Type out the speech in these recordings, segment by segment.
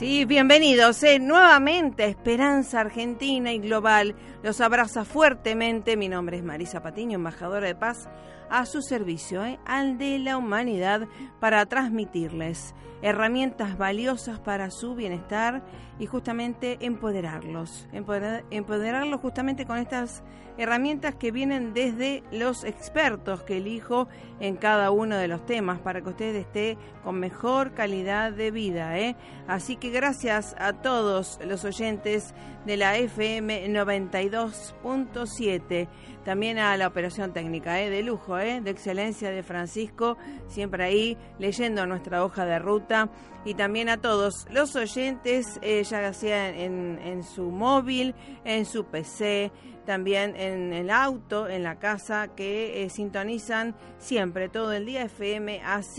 Sí, bienvenidos eh, nuevamente a Esperanza Argentina y Global. Los abraza fuertemente. Mi nombre es Marisa Patiño, embajadora de paz, a su servicio, eh, al de la humanidad, para transmitirles herramientas valiosas para su bienestar y justamente empoderarlos. empoderarlos justamente con estas herramientas que vienen desde los expertos que elijo en cada uno de los temas para que usted esté con mejor calidad de vida. ¿eh? Así que gracias a todos los oyentes de la FM 92.7, también a la operación técnica ¿eh? de lujo, ¿eh? de excelencia de Francisco, siempre ahí leyendo nuestra hoja de ruta y también a todos los oyentes, eh, ya sea en, en su móvil, en su PC, también en el auto, en la casa, que eh, sintonizan siempre, todo el día, FM AZ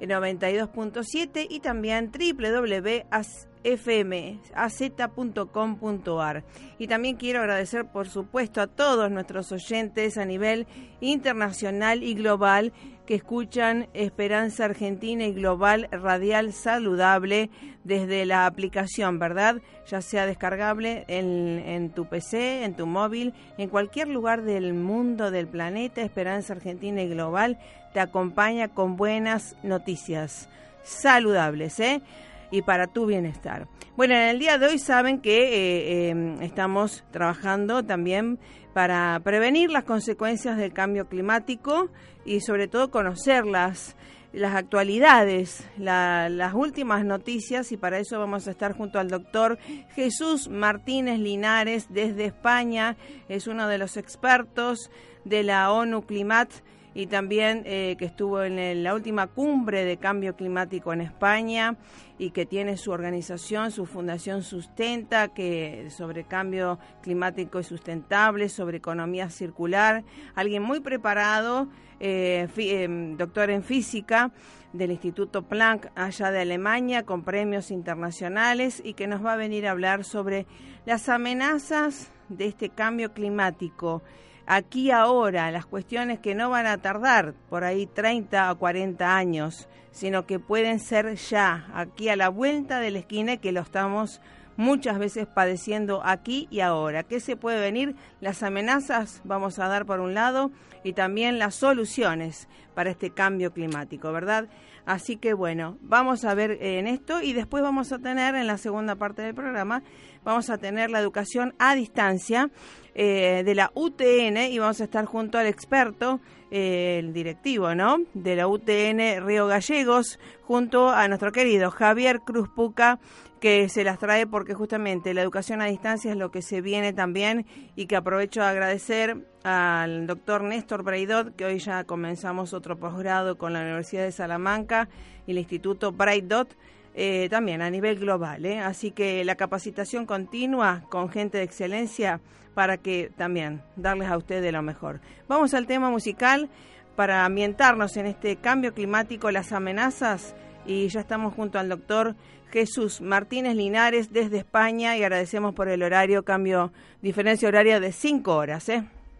92.7 y también www.fmaz.com.ar. Y también quiero agradecer, por supuesto, a todos nuestros oyentes a nivel internacional y global que escuchan Esperanza Argentina y Global Radial Saludable desde la aplicación, ¿verdad? Ya sea descargable en, en, tu PC, en tu móvil, en cualquier lugar del mundo, del planeta, Esperanza Argentina y Global te acompaña con buenas noticias saludables, ¿eh? Y para tu bienestar. Bueno, en el día de hoy saben que eh, eh, estamos trabajando también para prevenir las consecuencias del cambio climático y sobre todo conocer las, actualidades, las últimas noticias y para eso vamos a estar junto al doctor Jesús Martínez Linares desde España, es uno de los expertos de la ONU Climat y también eh, que estuvo en la última cumbre de cambio climático en España y que tiene su organización, su fundación Sustenta, que sobre cambio climático y sustentable, sobre economía circular, alguien muy preparado, eh, eh, doctor en física del Instituto Planck allá de Alemania con premios internacionales y que nos va a venir a hablar sobre las amenazas de este cambio climático aquí ahora, las cuestiones que no van a tardar por ahí 30 o 40 años, sino que pueden ser ya, aquí a la vuelta de la esquina, que lo estamos muchas veces padeciendo aquí y ahora. ¿Qué se puede venir? Las amenazas vamos a dar por un lado y también las soluciones para este cambio climático, ¿verdad? Así que bueno, vamos a ver en esto y después vamos a tener en la segunda parte del programa, vamos a tener la educación a distancia eh, de la UTN y vamos a estar junto al experto, eh, el directivo, ¿no? De la UTN Río Gallegos, junto a nuestro querido Javier Cruz Puca, que se las trae porque justamente la educación a distancia es lo que se viene también y que aprovecho a agradecer al doctor Néstor Braidot, que hoy ya comenzamos otro posgrado con la Universidad de Salamanca y el Instituto Braidot eh, también a nivel global. ¿eh? Así que la capacitación continua con gente de excelencia para que también darles a ustedes lo mejor. Vamos al tema musical para ambientarnos en este cambio climático, las amenazas y ya estamos junto al doctor Jesús Martínez Linares desde España y agradecemos por el horario, cambio, diferencia horaria de cinco horas. ¿eh?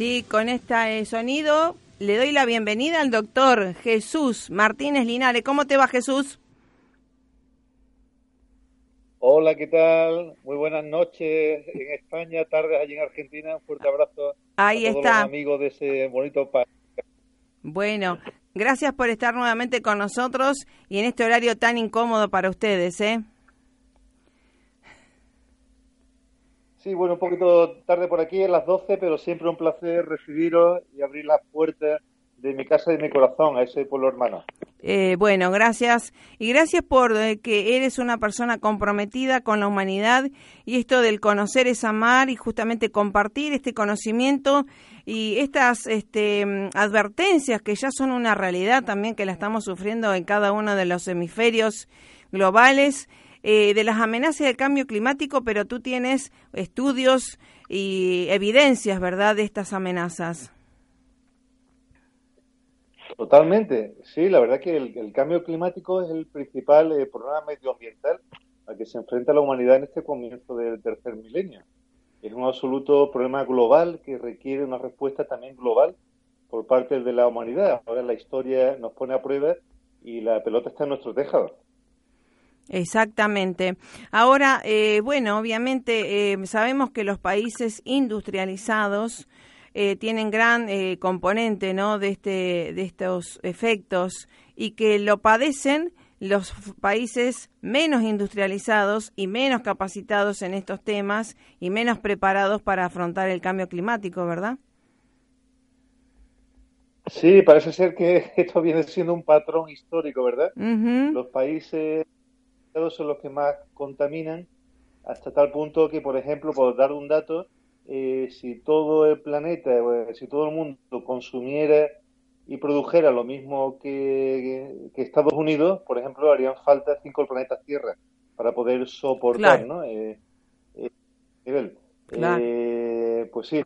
Sí, con este sonido le doy la bienvenida al doctor Jesús Martínez Linares. ¿Cómo te va Jesús? Hola, ¿qué tal? Muy buenas noches en España, tardes allí en Argentina. Un fuerte abrazo Ahí a todos está. los amigos de ese bonito país. Bueno, gracias por estar nuevamente con nosotros y en este horario tan incómodo para ustedes, ¿eh? Sí, bueno, un poquito tarde por aquí, a las 12, pero siempre un placer recibiros y abrir las puertas de mi casa y de mi corazón a ese pueblo hermano. Eh, bueno, gracias. Y gracias por eh, que eres una persona comprometida con la humanidad y esto del conocer es amar y justamente compartir este conocimiento y estas este, mm, advertencias que ya son una realidad también que la estamos sufriendo en cada uno de los hemisferios globales. Eh, de las amenazas del cambio climático, pero tú tienes estudios y evidencias, ¿verdad?, de estas amenazas. Totalmente, sí, la verdad que el, cambio climático es el principal eh, problema medioambiental al que se enfrenta la humanidad en este comienzo del tercer milenio. Es un absoluto problema global que requiere una respuesta también global por parte de la humanidad. Ahora la historia nos pone a prueba y la pelota está en nuestro tejado. Exactamente. Ahora, eh, bueno, obviamente eh, sabemos que los países industrializados eh, tienen gran eh, componente, ¿no? De este, de estos efectos y que lo padecen los países menos industrializados y menos capacitados en estos temas y menos preparados para afrontar el cambio climático, ¿verdad? Sí, parece ser que esto viene siendo un patrón histórico, ¿verdad? Los países son los que más contaminan hasta tal punto que, por ejemplo, por dar un dato, eh, si todo el planeta, eh, si todo el mundo consumiera y produjera lo mismo que, que Estados Unidos, por ejemplo, harían falta cinco planetas Tierra para poder soportar, Claro. ¿no? Eh, eh, nivel. Claro. Eh, pues sí,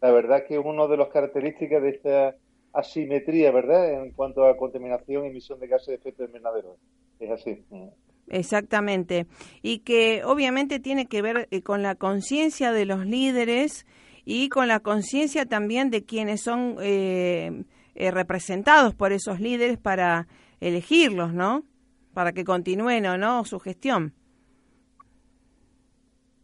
la verdad que una de las características de esta asimetría, ¿verdad? En cuanto a contaminación y emisión de gases de efecto invernadero. Es así. Exactamente. Y que obviamente tiene que ver eh, con la conciencia de los líderes y con la conciencia también de quienes son eh, eh, representados por esos líderes para elegirlos, ¿no? Para que continúen o no su gestión.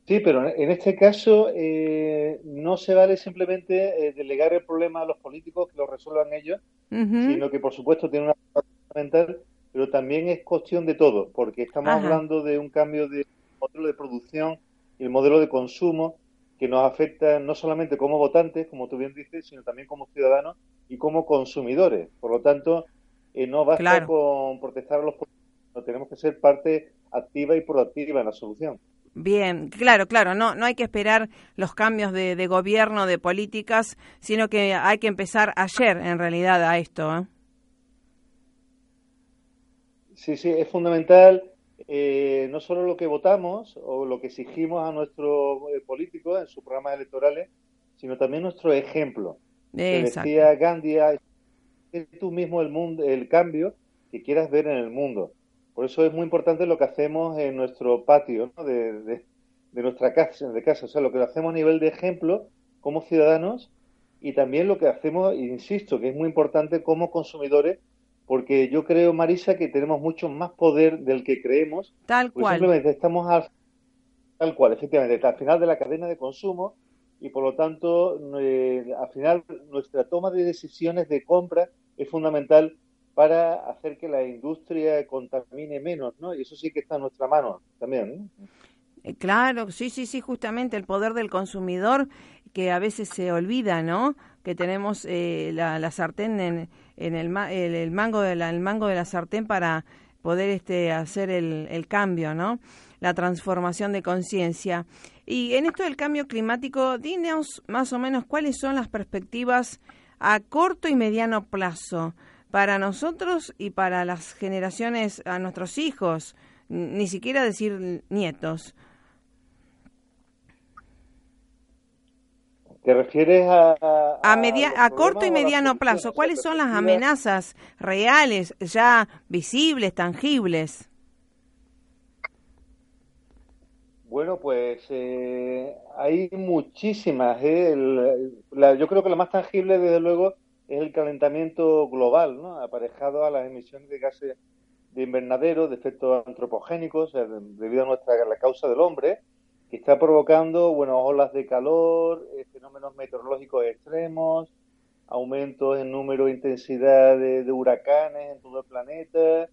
Sí, pero en este caso eh, no se vale simplemente eh, delegar el problema a los políticos que lo resuelvan ellos, sino que por supuesto tiene una parte fundamental, pero también es cuestión de todo, porque estamos Ajá. hablando de un cambio de modelo de producción y el modelo de consumo que nos afecta no solamente como votantes, como tú bien dices, sino también como ciudadanos y como consumidores. Por lo tanto, eh, no basta Claro. con protestar a los políticos, tenemos que ser parte activa y proactiva en la solución. Bien, claro, claro, no, no hay que esperar los cambios de, de gobierno, de políticas, sino que hay que empezar ayer, en realidad, a esto. ¿eh? Sí, sí, es fundamental eh, no solo lo que votamos o lo que exigimos a nuestros eh, políticos en sus programas electorales, sino también nuestro ejemplo. Que Exacto. decía Gandhi, "Ah, es tú mismo el mundo, el cambio que quieras ver en el mundo. Por eso es muy importante lo que hacemos en nuestro patio ¿no? de, de- de nuestra casa, de casa, o sea, lo que hacemos a nivel de ejemplo como ciudadanos y también lo que hacemos, insisto, que es muy importante como consumidores, porque yo creo, Marisa, que tenemos mucho más poder del que creemos, Tal cual. simplemente estamos al, tal cual, efectivamente, al final de la cadena de consumo y por lo tanto, eh, al final nuestra toma de decisiones de compra es fundamental para hacer que la industria contamine menos, ¿no? Y eso sí que está en nuestra mano también, ¿no? Eh, Claro, sí, sí, sí, justamente el poder del consumidor que a veces se olvida, ¿no? Que tenemos eh, la, la sartén en, el, el, mango de la, el mango de la sartén para poder este hacer el, el cambio, ¿no? La transformación de conciencia. Y en esto del cambio climático, dinos más o menos cuáles son las perspectivas a corto y mediano plazo para nosotros y para las generaciones, a nuestros hijos, ni siquiera decir nietos. ¿Te refieres a, A, media- los a corto y a mediano plazo? ¿cuáles son las amenazas reales, ya visibles, tangibles? Bueno, pues eh, hay muchísimas. ¿eh? yo creo que la más tangible, desde luego, es el calentamiento global, ¿no? aparejado a las emisiones de gases de invernadero, de efectos antropogénicos, debido a nuestra la causa del hombre, que está provocando bueno, olas de calor, eh, fenómenos meteorológicos extremos, aumentos en número e intensidad de, huracanes en todo el planeta,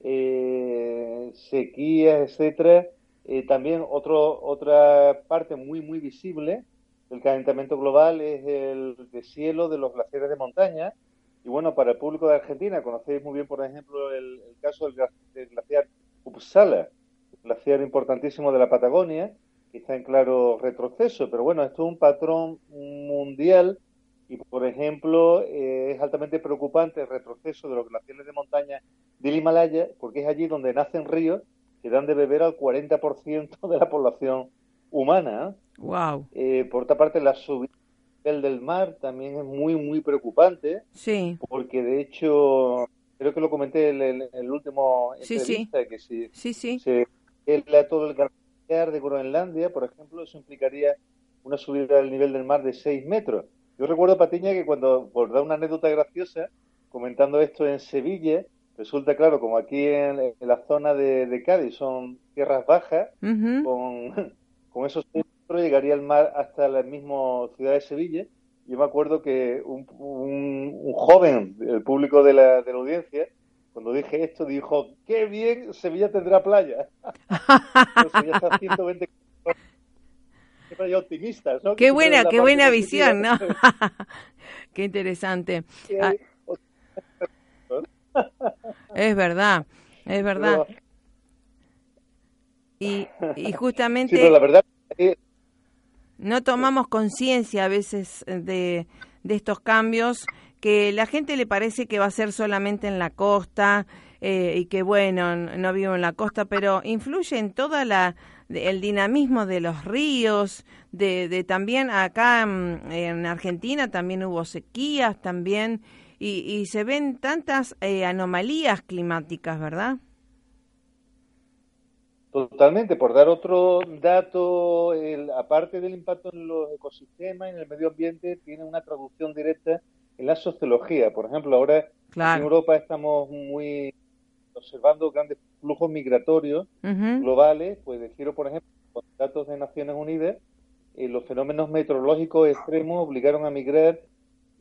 eh, sequías, etcétera eh, también otro, otra parte muy, muy visible del calentamiento global es el deshielo de los glaciares de montaña. Y bueno, para el público de Argentina, conocéis muy bien, por ejemplo, el, caso del, glaciar Uppsala, glaciar importantísimo de la Patagonia, está en claro retroceso. Pero bueno, esto es un patrón mundial y, por ejemplo, eh, es altamente preocupante el retroceso de los glaciares de montaña del Himalaya, porque es allí donde nacen ríos que dan de beber al 40% de la población humana. Wow. Eh, por otra parte, la subida del mar también es muy, muy preocupante. Sí. Porque de hecho, creo que lo comenté en el, último entrevista, que si sí, sí. se todo el glaciar de Groenlandia, por ejemplo, eso implicaría una subida del nivel del mar de 6 metros. Yo recuerdo, Patiña, que cuando, por dar una anécdota graciosa, comentando esto en Sevilla, Resulta claro, como aquí en, la zona de, Cádiz son tierras bajas, con, con, esos centros llegaría el mar hasta la misma ciudad de Sevilla. Yo me acuerdo que un, un, joven, el público de la, de la audiencia, cuando dije esto, dijo, qué bien, Sevilla tendrá playa. Sevilla está 120 Qué optimistas, ¿no? Qué buena, qué buena visión, ¿no? qué interesante. Es verdad, es verdad. Y, y justamente la verdad no tomamos conciencia a veces de, de estos cambios que la gente le parece que va a ser solamente en la costa eh, y que bueno no vivo en la costa pero influye en toda la el dinamismo de los ríos de, de también acá en Argentina también hubo sequías también y, se ven tantas eh, anomalías climáticas, ¿verdad? Totalmente, por dar otro dato, aparte del impacto en los ecosistemas, en el medio ambiente, tiene una traducción directa en la sociología. Por ejemplo, ahora en Europa estamos muy observando grandes flujos migratorios globales, pues de por ejemplo, con datos de Naciones Unidas, eh, los fenómenos meteorológicos extremos obligaron a migrar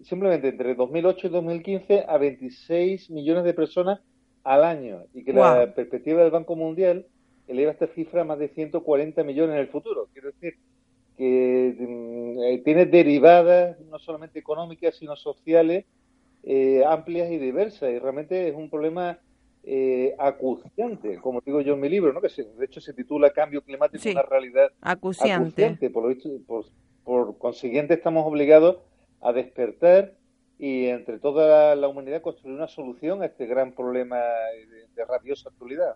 simplemente entre 2008 y 2015 a 26 millones de personas al año y que la perspectiva del Banco Mundial eleva esta cifra a más de 140 millones en el futuro. Quiero decir que mm, eh, tiene derivadas no solamente económicas sino sociales eh, amplias y diversas y realmente es un problema eh, acuciante, como digo yo en mi libro, ¿no? que de hecho se titula Cambio climático, una realidad acuciante. Por, por, por consiguiente estamos obligados a despertar y entre toda la humanidad construir una solución a este gran problema de, rabiosa actualidad.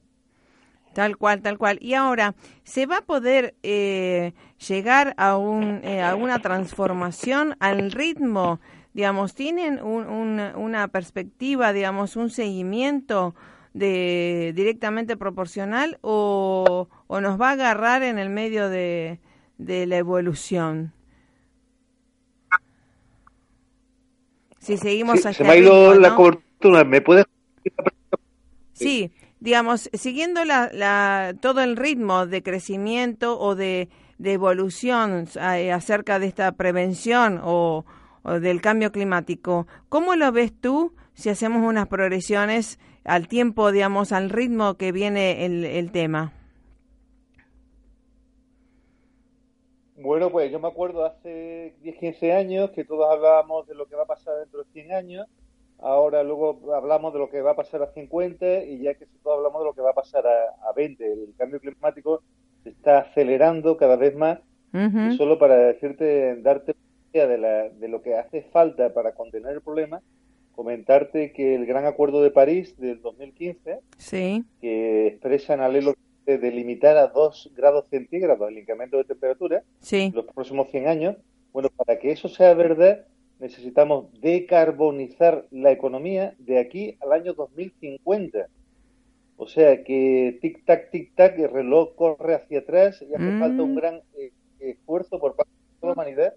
Tal cual, tal cual. Y ahora, ¿se va a poder eh, llegar a, un, eh, a una transformación al ritmo? Digamos, ¿tienen una perspectiva, digamos, un seguimiento de directamente proporcional o, o nos va a agarrar en el medio de, de la evolución? si seguimos Se me ha ido la cobertura, ¿me puedes...? Sí, digamos, siguiendo la, todo el ritmo de crecimiento o de, evolución eh, acerca de esta prevención o, del cambio climático, ¿cómo lo ves tú si hacemos unas progresiones al tiempo, digamos, al ritmo que viene el, el tema? Bueno, pues yo me acuerdo hace 10, 15 años que todos hablábamos de lo que va a pasar dentro de 100 años. Ahora luego hablamos de lo que va a pasar a 50 y ya que todos hablamos de lo que va a pasar a, 20. El cambio climático se está acelerando cada vez más. Y solo para decirte, darte idea de, la, de lo que hace falta para contener el problema, comentarte que el Gran Acuerdo de París del 2015, sí. que expresa en alelo de limitar a 2 grados centígrados el incremento de temperatura en los próximos 100 años, bueno, para que eso sea verdad, necesitamos decarbonizar la economía de aquí al año 2050. O sea que tic-tac, tic-tac, el reloj corre hacia atrás y hace falta un Mm. gran eh, esfuerzo por parte de la humanidad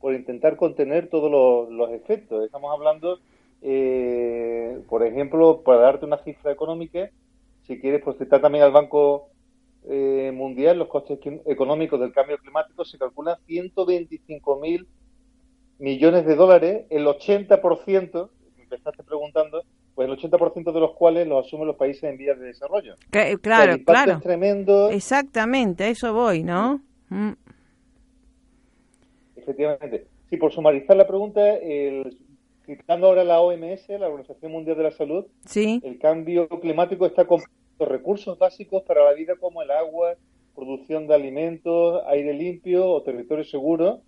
por intentar contener todos los, los efectos. Estamos hablando, eh, por ejemplo, para darte una cifra económica, si quieres, pues citar también al Banco eh, Mundial, los costes económicos del cambio climático se calculan 125 mil millones de dólares, el 80%, me empezaste preguntando, pues el 80% de los cuales los asumen los países en vías de desarrollo. Que- O sea, claro, el claro. es tremendo. Exactamente, a eso voy, ¿no? Mm, Efectivamente. Sí, por sumarizar la pregunta, el, citando ahora la OMS, la Organización Mundial de la Salud, Sí, el cambio climático está por recursos básicos para la vida como el agua, producción de alimentos, aire limpio o territorio seguro.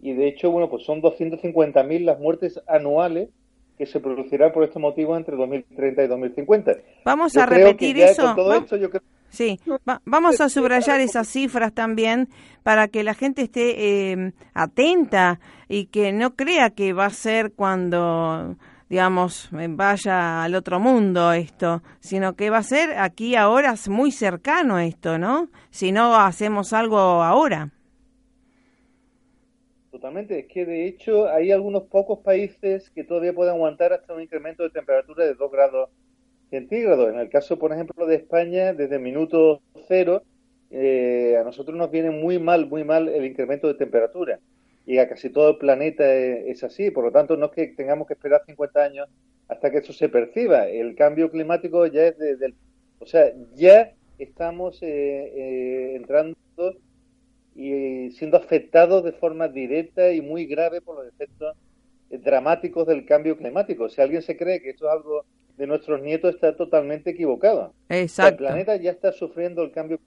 Y de hecho, bueno, pues son 250.000 las muertes anuales que se producirán por este motivo entre 2030 y 2050. vamos Yo a repetir eso. Con todo Va- esto, yo creo Sí, va- vamos a subrayar esas cifras también para que la gente esté eh, atenta y que no crea que va a ser cuando, digamos, vaya al otro mundo esto, sino que va a ser aquí ahora muy cercano esto, ¿no? Si no hacemos algo ahora. Totalmente, es que de hecho hay algunos pocos países que todavía pueden aguantar hasta un incremento de temperatura de 2 grados centígrados. En el caso, por ejemplo, de España, desde minuto cero, eh, a nosotros nos viene muy mal, muy mal el incremento de temperatura. Y a casi todo el planeta eh, es así. Por lo tanto, no es que tengamos que esperar 50 años hasta que eso se perciba. El cambio climático ya es desde el... O sea, ya estamos eh, eh, entrando y siendo afectados de forma directa y muy grave por los efectos eh, dramáticos del cambio climático. Si alguien se cree que esto es algo de nuestros nietos, está totalmente equivocado. El planeta ya está sufriendo el cambio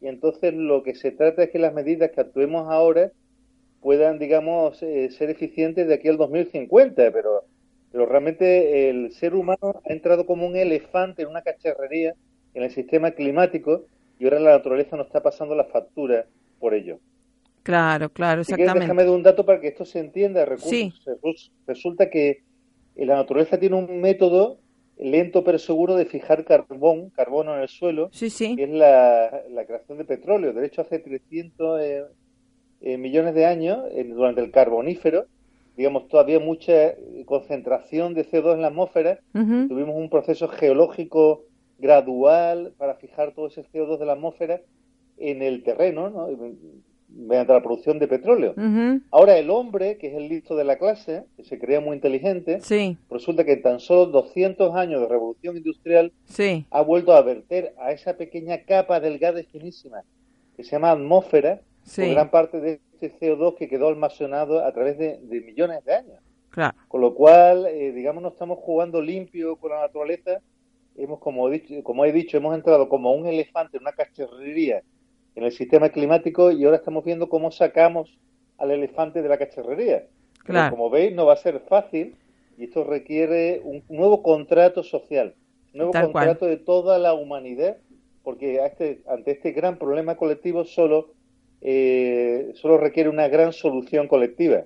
y entonces lo que se trata es que las medidas que actuemos ahora puedan, digamos, eh, ser eficientes de aquí al 2050, pero, pero realmente el ser humano ha entrado como un elefante en una cacharrería en el sistema climático y ahora la naturaleza nos está pasando la factura por ello. Claro, claro, Si exactamente. déjame de un dato para que esto se entienda. Recursos. Sí. Res- Resulta que la naturaleza tiene un método lento pero seguro de fijar carbón, carbono en el suelo, Sí, sí. que es la, la creación de petróleo. De hecho, hace 300 eh, eh, millones de años, eh, durante el carbonífero, digamos, todavía mucha eh, concentración de CO2 en la atmósfera. Tuvimos un proceso geológico gradual para fijar todo ese CO2 de la atmósfera en el terreno, ¿no? mediante la producción de petróleo. Ujú. Ahora el hombre, que es el listo de la clase, que se creía muy inteligente, Sí, resulta que en tan solo 200 años de revolución industrial sí. ha vuelto a verter a esa pequeña capa delgada y finísima que se llama atmósfera, Sí. con gran parte de este CO2 que quedó almacenado a través de, de millones de años. Claro. Con lo cual, eh, digamos, no estamos jugando limpio con la naturaleza. Hemos, como, he dicho, como he dicho, hemos entrado como un elefante en una cacharrería en el sistema climático y ahora estamos viendo cómo sacamos al elefante de la cacharrería. Pero Claro. como veis, no va a ser fácil y esto requiere un nuevo contrato social, un nuevo Tal cual. contrato de toda la humanidad, porque este- ante este gran problema colectivo solo, eh, solo requiere una gran solución colectiva.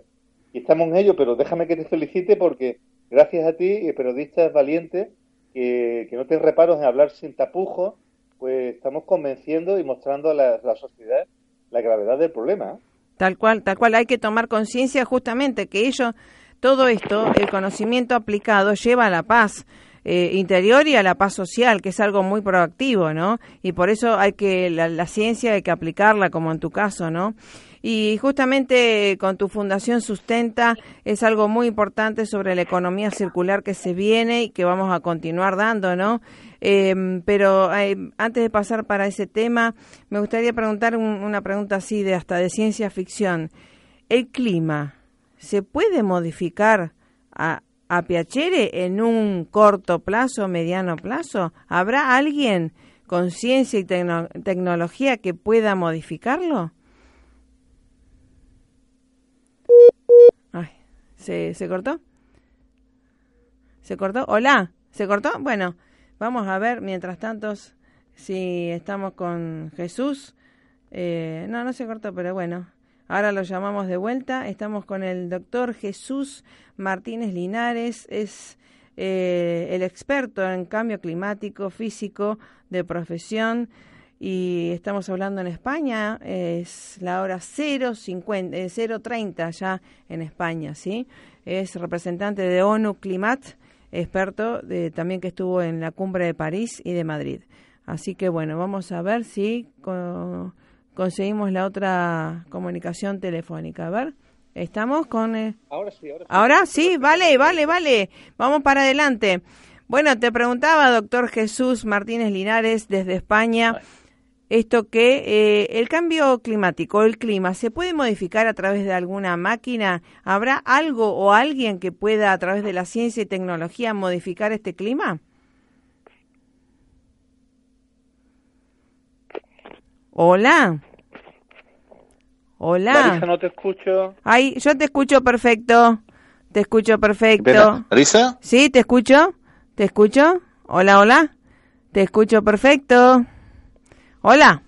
Y estamos en ello, pero déjame que te felicite porque gracias a ti, periodistas valientes, que, no te reparos en hablar sin tapujos, pues estamos convenciendo y mostrando a la, la sociedad la gravedad del problema. Tal cual, tal cual. Hay que tomar conciencia justamente que ello, todo esto, el conocimiento aplicado lleva a la paz eh, interior y a la paz social, que es algo muy proactivo, ¿no? Y por eso hay que, la, la ciencia hay que aplicarla, como en tu caso, ¿no? Y justamente con tu fundación Sustenta es algo muy importante sobre la economía circular que se viene y que vamos a continuar dando, ¿no? Eh, pero antes de pasar para ese tema, me gustaría preguntar un- una pregunta así de hasta de ciencia ficción. ¿El clima se puede modificar a, a Piacere en un corto plazo, mediano plazo? ¿Habrá alguien con ciencia y tecno- tecnología que pueda modificarlo? ¿Se, ¿se cortó? ¿Se cortó? Hola, ¿se cortó? Bueno, vamos a ver mientras tanto si estamos con Jesús. Eh, no, no se cortó, pero bueno, ahora lo llamamos de vuelta. Estamos con el doctor Jesús Martínez Linares, es eh, el experto en cambio climático, físico, de profesión, y estamos hablando en España, es la hora 0.50, 0.30 eh, ya en España, ¿sí? Es representante de ONU Climat, experto de, también que estuvo en la cumbre de París y de Madrid. Así que bueno, vamos a ver si conseguimos la otra comunicación telefónica. A ver, estamos con... Eh, ahora sí, ahora sí. Ahora sí, vale, vale, vale. Vamos para adelante. Bueno, te preguntaba, doctor Jesús Martínez Linares, desde España esto que eh, el cambio climático, el clima, ¿se puede modificar a través de alguna máquina? ¿Habrá algo o alguien que pueda a través de la ciencia y tecnología modificar este clima? Hola. Hola. Marisa, no te escucho. Ay, yo te escucho perfecto. Te escucho perfecto. ¿Marisa? Sí, te escucho. ¿Te escucho? Hola, hola. Te escucho perfecto. Hola.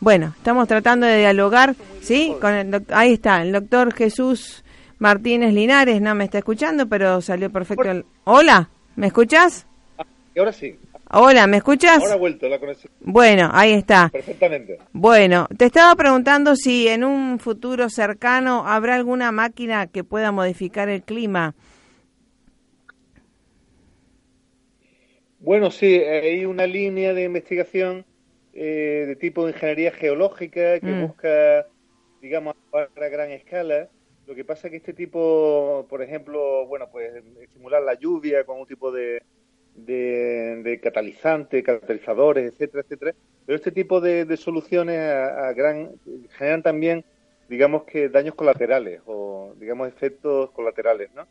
Bueno, estamos tratando de dialogar, ¿sí? Con el ahí está, el doctor Jesús Martínez Linares, no me está escuchando, pero salió perfecto. Hola, ¿me escuchas? Y ahora sí. Hola, ¿me escuchas? Ahora vuelto la conexión. Bueno, ahí está. Perfectamente. Bueno, te estaba preguntando si en un futuro cercano habrá alguna máquina que pueda modificar el clima. Bueno, sí, hay una línea de investigación eh, de tipo de ingeniería geológica que mm. busca, digamos, a gran escala. Lo que pasa es que este tipo, por ejemplo, bueno, pues estimular la lluvia con un tipo de, de, catalizante, catalizadores, etcétera, etcétera. Pero este tipo de, soluciones a, gran generan también, digamos que daños colaterales o, digamos, efectos colaterales, ¿no?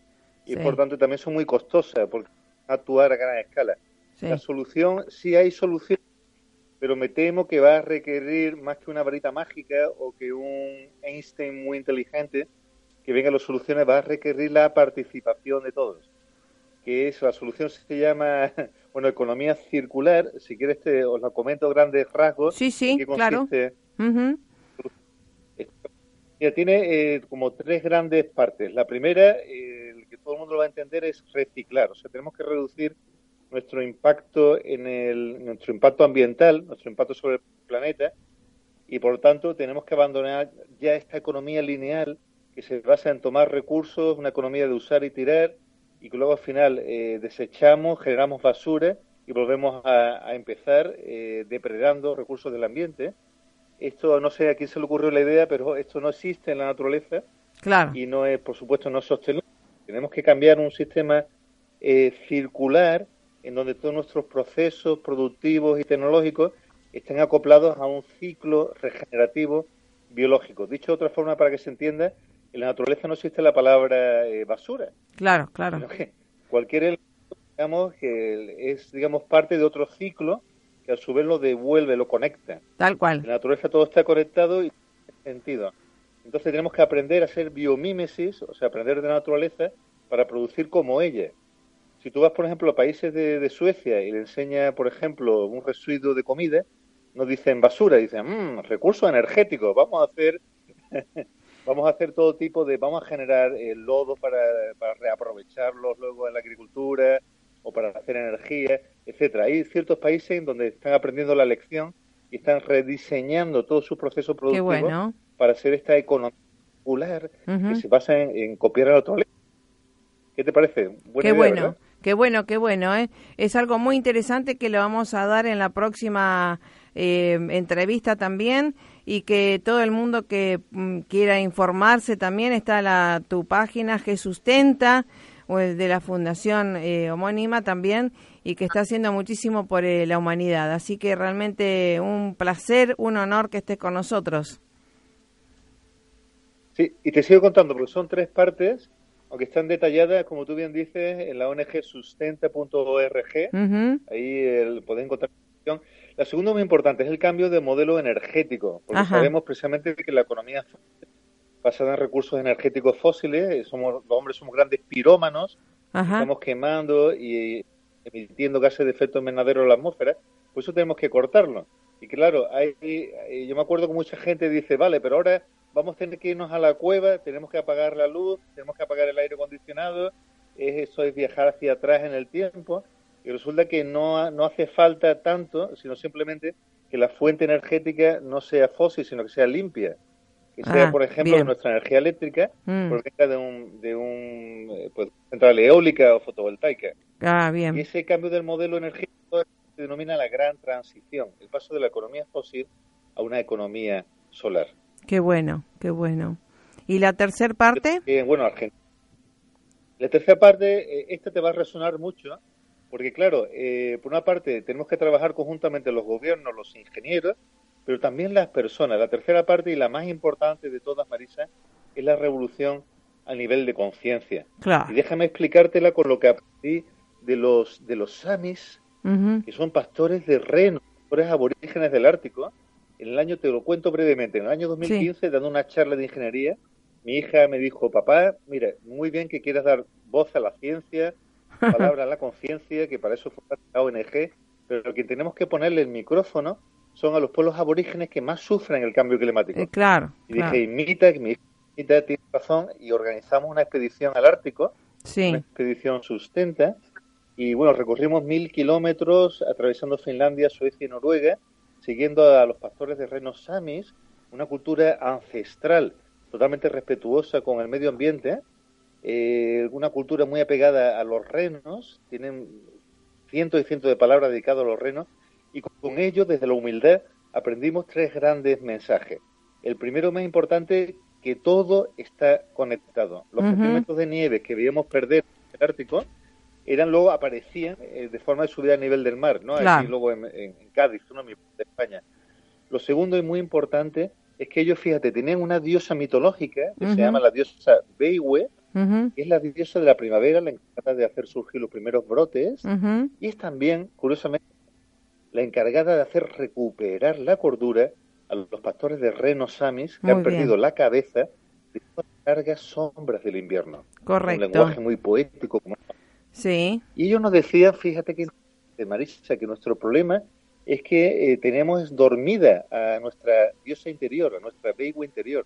Y por tanto también son muy costosas porque actuar a gran escala. La solución, sí hay solución, pero me temo que va a requerir más que una varita mágica o que un Einstein muy inteligente que venga a las soluciones, va a requerir la participación de todos. Que es, la solución se llama, bueno, economía circular. Si quieres, te, os lo comento grandes rasgos. Sí, sí, claro. tiene eh, como tres grandes partes. La primera, eh, que todo el mundo lo va a entender, es reciclar. O sea, tenemos que reducir nuestro impacto en el nuestro impacto ambiental, nuestro impacto sobre el planeta y por lo tanto tenemos que abandonar ya esta economía lineal que se basa en tomar recursos, una economía de usar y tirar y que luego al final eh, desechamos, generamos basura y volvemos a, empezar eh, depredando recursos del ambiente. Esto no sé a quién se le ocurrió la idea, pero esto no existe en la naturaleza claro. y no es, por supuesto, no sostenible. Tenemos que cambiar un sistema eh, circular en donde todos nuestros procesos productivos y tecnológicos estén acoplados a un ciclo regenerativo biológico. Dicho de otra forma, para que se entienda, en la naturaleza no existe la palabra eh, basura. Claro, claro. cualquier elemento, digamos, que es, digamos, parte de otro ciclo que a su vez lo devuelve, lo conecta. Tal cual. En la naturaleza todo está conectado y tiene sentido. Entonces tenemos que aprender a hacer biomímesis, o sea, aprender de la naturaleza para producir como ella. Si tú vas, por ejemplo, a países de, Suecia y le enseñas, por ejemplo, un residuo de comida, no dicen basura, dicen mmm, recursos energéticos. Vamos a hacer vamos a hacer todo tipo de, vamos a generar el lodo para, para reaprovecharlos luego en la agricultura o para hacer energía, etcétera. Hay ciertos países en donde están aprendiendo la lección y están rediseñando todo su proceso productivo para hacer esta economía popular que se basa en, copiar a la naturaleza. ¿Qué te parece? Qué bueno. Qué bueno, qué bueno. ¿eh? Es algo muy interesante que le vamos a dar en la próxima eh, entrevista también y que todo el mundo que mm, quiera informarse también está la, tu página que sustenta de la fundación eh, homónima también y que está haciendo muchísimo por eh, la humanidad. Así que realmente un placer, un honor que estés con nosotros. Sí, y te sigo contando porque son tres partes aunque están detalladas, como tú bien dices, en la ONG sustenta.org. Ahí el, podéis encontrar La segunda muy importante es el cambio de modelo energético, porque sabemos precisamente que la economía basada en recursos energéticos fósiles, eh, somos los hombres somos grandes pirómanos, estamos quemando y emitiendo gases de efecto invernadero en la atmósfera, por eso tenemos que cortarlo. Y claro, hay, yo me acuerdo que mucha gente dice, vale, pero ahora vamos a tener que irnos a la cueva, tenemos que apagar la luz, tenemos que apagar el aire acondicionado, es eso es viajar hacia atrás en el tiempo y resulta que no, no hace falta tanto, sino simplemente que la fuente energética no sea fósil, sino que sea limpia. Que sea, Ah, por ejemplo, bien. nuestra energía eléctrica Mm. provenga de un, de un eh, pues, central eólica o fotovoltaica. Ah, Y ese cambio del modelo energético se denomina la gran transición, el paso de la economía fósil a una economía solar. Qué bueno, qué bueno. ¿Y la tercera parte? Eh, bueno, Argentina. La tercera parte, eh, esta te va a resonar mucho, porque claro, eh, por una parte tenemos que trabajar conjuntamente los gobiernos, los ingenieros, pero también las personas. La tercera parte y la más importante de todas, Marisa, es la revolución a nivel de conciencia. Claro. Y déjame explicártela con lo que aprendí de los de los samis, que son pastores de renos, pastores aborígenes del Ártico. En el año, te lo cuento brevemente, en el año 2015, dando una charla de ingeniería, mi hija me dijo, papá, mira, muy bien que quieras dar voz a la ciencia, palabra a la conciencia, que para eso fue la ONG, pero lo que tenemos que ponerle el micrófono son a los pueblos aborígenes que más sufren el cambio climático. Eh, claro, y claro. dije, imita, que mi hija imita, tiene razón, y organizamos una expedición al Ártico, Sí, una expedición sustenta y bueno, recorrimos mil kilómetros atravesando Finlandia, Suecia y Noruega, siguiendo a los pastores de renos samis, una cultura ancestral, totalmente respetuosa con el medio ambiente, eh, una cultura muy apegada a los renos, tienen cientos y cientos de palabras dedicadas a los renos, y con, con ello, desde la humildad, aprendimos tres grandes mensajes. El primero más importante, que todo está conectado. Los centímetros de nieve que veíamos perder en el Ártico eran luego aparecían eh, de forma de subida a nivel del mar, ¿no? Claro. Aquí luego en, en- en Cádiz, uno de España. Lo segundo y muy importante es que ellos, fíjate, tenían una diosa mitológica que Ujú. se llama la diosa Beiwe, Ujú, que es la diosa de la primavera, la encargada de hacer surgir los primeros brotes, ujú. y es también, curiosamente, la encargada de hacer recuperar la cordura a los pastores de renos samis que Muy han bien. perdido la cabeza de las largas sombras del invierno. Un Correcto. lenguaje muy poético. como- Sí, Y ellos nos decían, fíjate que, Marisa, que nuestro problema es que eh, tenemos dormida a nuestra diosa interior, a nuestra Beiwa interior,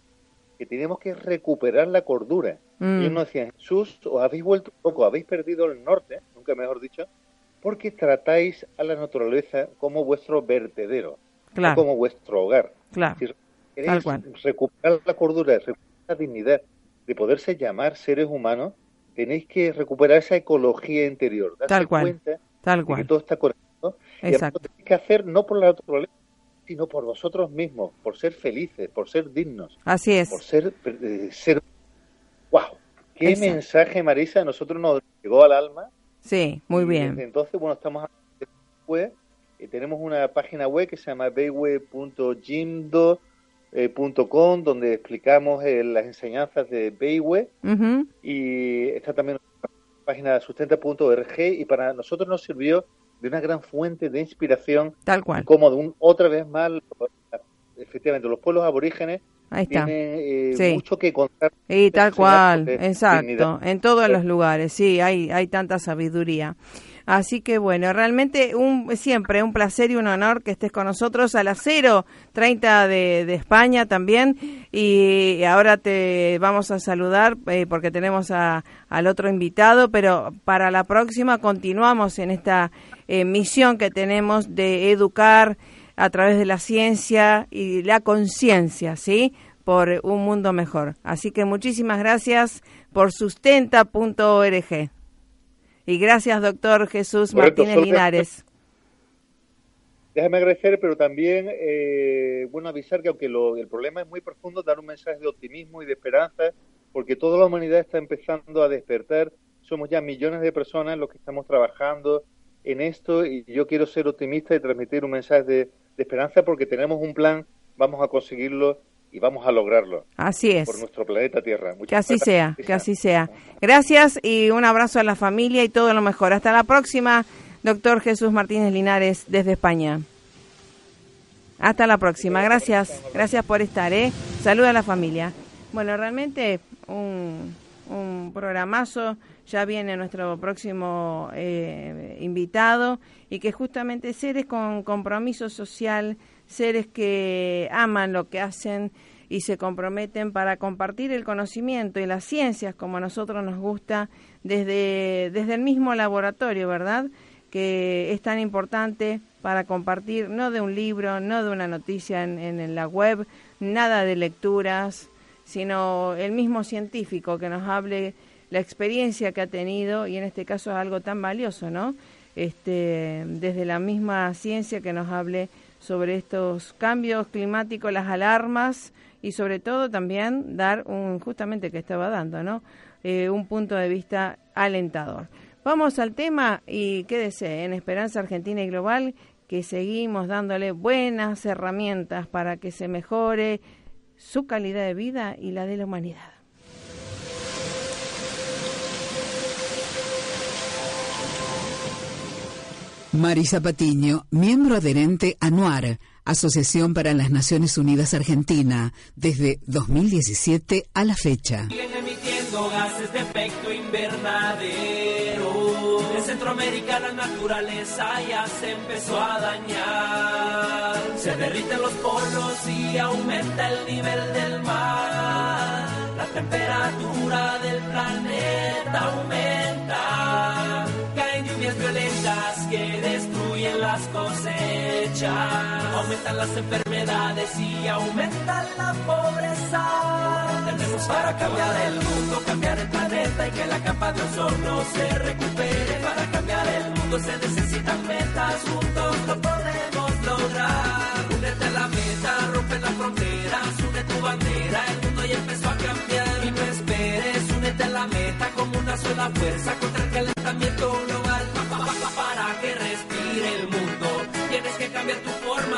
que tenemos que recuperar la cordura. Mm. Ellos nos decían, Jesús, os habéis vuelto loco, habéis perdido el norte, nunca mejor dicho, porque tratáis a la naturaleza como vuestro vertedero, no como vuestro hogar. claro. Si queréis recuperar la cordura, recuperar la dignidad de poderse llamar seres humanos, tenéis que recuperar esa ecología interior, darse Tal cual. cuenta Tal de que cual. todo está conectado y lo tenéis que hacer no por la naturaleza, sino por vosotros mismos, por ser felices, por ser dignos, Así es. por ser eh, ser wow. Qué Exacto. mensaje, Marisa, a nosotros nos llegó al alma. Sí, muy bien. Desde entonces, bueno, estamos web, eh, tenemos una página web que se llama beiwe.jimdo.com donde explicamos eh, las enseñanzas de Ujú, y está también la página sustenta.org y para nosotros nos sirvió de una gran fuente de inspiración Tal cual. como de un, otra vez más efectivamente los pueblos aborígenes Ahí está. eh, Sí. mucho que contar Y tal cual, exacto, dignidad. en todos los lugares, sí, hay, hay tanta sabiduría. Así que bueno, realmente un, siempre un placer y un honor que estés con nosotros a las 0.30 de, de España también. Y ahora te vamos a saludar eh, porque tenemos a, al otro invitado, pero para la próxima continuamos en esta eh, misión que tenemos de educar a través de la ciencia y la conciencia, ¿sí? Por un mundo mejor. Así que muchísimas gracias por sustenta.org. Y gracias, doctor Jesús Correcto, Martínez Linares. Déjame agradecer, pero también, eh, bueno, avisar que aunque lo- el problema es muy profundo, dar un mensaje de optimismo y de esperanza, porque toda la humanidad está empezando a despertar. Somos ya millones de personas los que estamos trabajando en esto y yo quiero ser optimista y transmitir un mensaje de, de esperanza porque tenemos un plan, vamos a conseguirlo y vamos a lograrlo Así es. por nuestro planeta Tierra. Muchas Que así gracias, sea, que así sea. Gracias y un abrazo a la familia y todo lo mejor. Hasta la próxima, doctor Jesús Martínez Linares, desde España. Hasta la próxima. Gracias. Gracias por estar, ¿eh? Saluda a la familia. Bueno, realmente un, un programazo. Ya viene nuestro próximo eh, invitado y que justamente seres con compromiso social, seres que aman lo que hacen y se comprometen para compartir el conocimiento y las ciencias como a nosotros nos gusta desde, desde el mismo laboratorio, ¿verdad? Que es tan importante para compartir, no de un libro, no de una noticia en, en la web, nada de lecturas, sino el mismo científico que nos hable la experiencia que ha tenido y en este caso es algo tan valioso, ¿no? Este, desde la misma ciencia que nos hable sobre estos cambios climáticos, las alarmas y sobre todo también dar un, justamente que estaba dando, ¿no? Eh, un punto de vista alentador. Vamos al tema y quédese en Esperanza Argentina y Global que seguimos dándole buenas herramientas para que se mejore su calidad de vida y la de la humanidad. Marisa Patiño, miembro adherente a NUAR, Asociación para las Naciones Unidas Argentina, desde 2017 a la fecha. emitiendo gases de efecto invernadero. En Centroamérica la naturaleza ya se empezó a dañar. Se derriten los polos y aumenta el nivel del mar. La temperatura del planeta aumenta lluvias violentas que destruyen las cosechas, aumentan las enfermedades y aumentan la pobreza. Tenemos para cambiar el mundo, cambiar el planeta y que la capa de ozono se recupere. Para cambiar el mundo se necesitan metas, juntos lo podemos lograr. Únete a la meta, rompe las fronteras, une tu bandera, el mundo ya empezó a cambiar. Y no esperes, únete a la meta como una sola fuerza contra el calentamiento global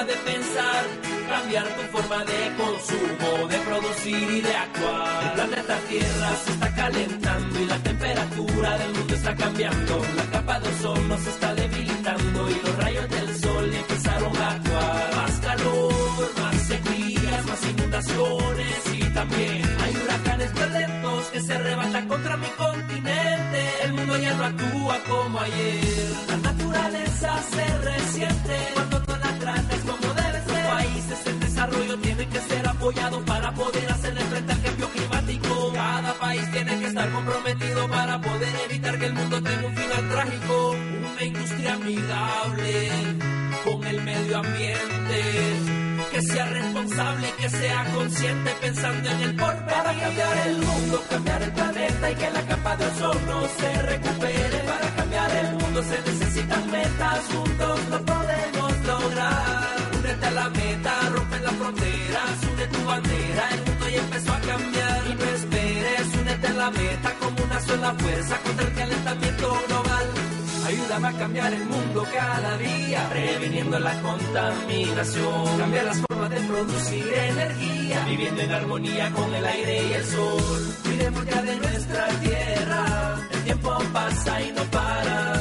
de pensar, cambiar tu forma de consumo, de producir y de actuar. El planeta Tierra se está calentando y la temperatura del mundo está cambiando. La capa de ozono se está debilitando y los rayos del sol empezaron a actuar. Más calor, más sequías, más inundaciones y también hay huracanes violentos que se arrebatan contra mi continente. El mundo ya no actúa como ayer. La se resiente cuando todas las grandes para poder hacerle frente al cambio climático. Cada país tiene que estar comprometido para poder evitar que el mundo tenga un final trágico. Una industria amigable con el medio ambiente. Que sea responsable que sea consciente pensando en el porvenir. Para cambiar el mundo, cambiar el planeta y que la capa de ozono se recupere. Para cambiar el mundo se necesitan metas, juntos lo podemos lograr. Únete a la meta, rompe las fronteras, une tu bandera, el mundo ya empezó a cambiar. Y no esperes, únete a la meta como una sola fuerza contra el calentamiento global. Ayúdame a cambiar el mundo cada día, previniendo la contaminación. Cambiar las formas de producir energía, viviendo en armonía con el aire y el sol. Cuidemos ya de nuestra tierra, el tiempo pasa y no para.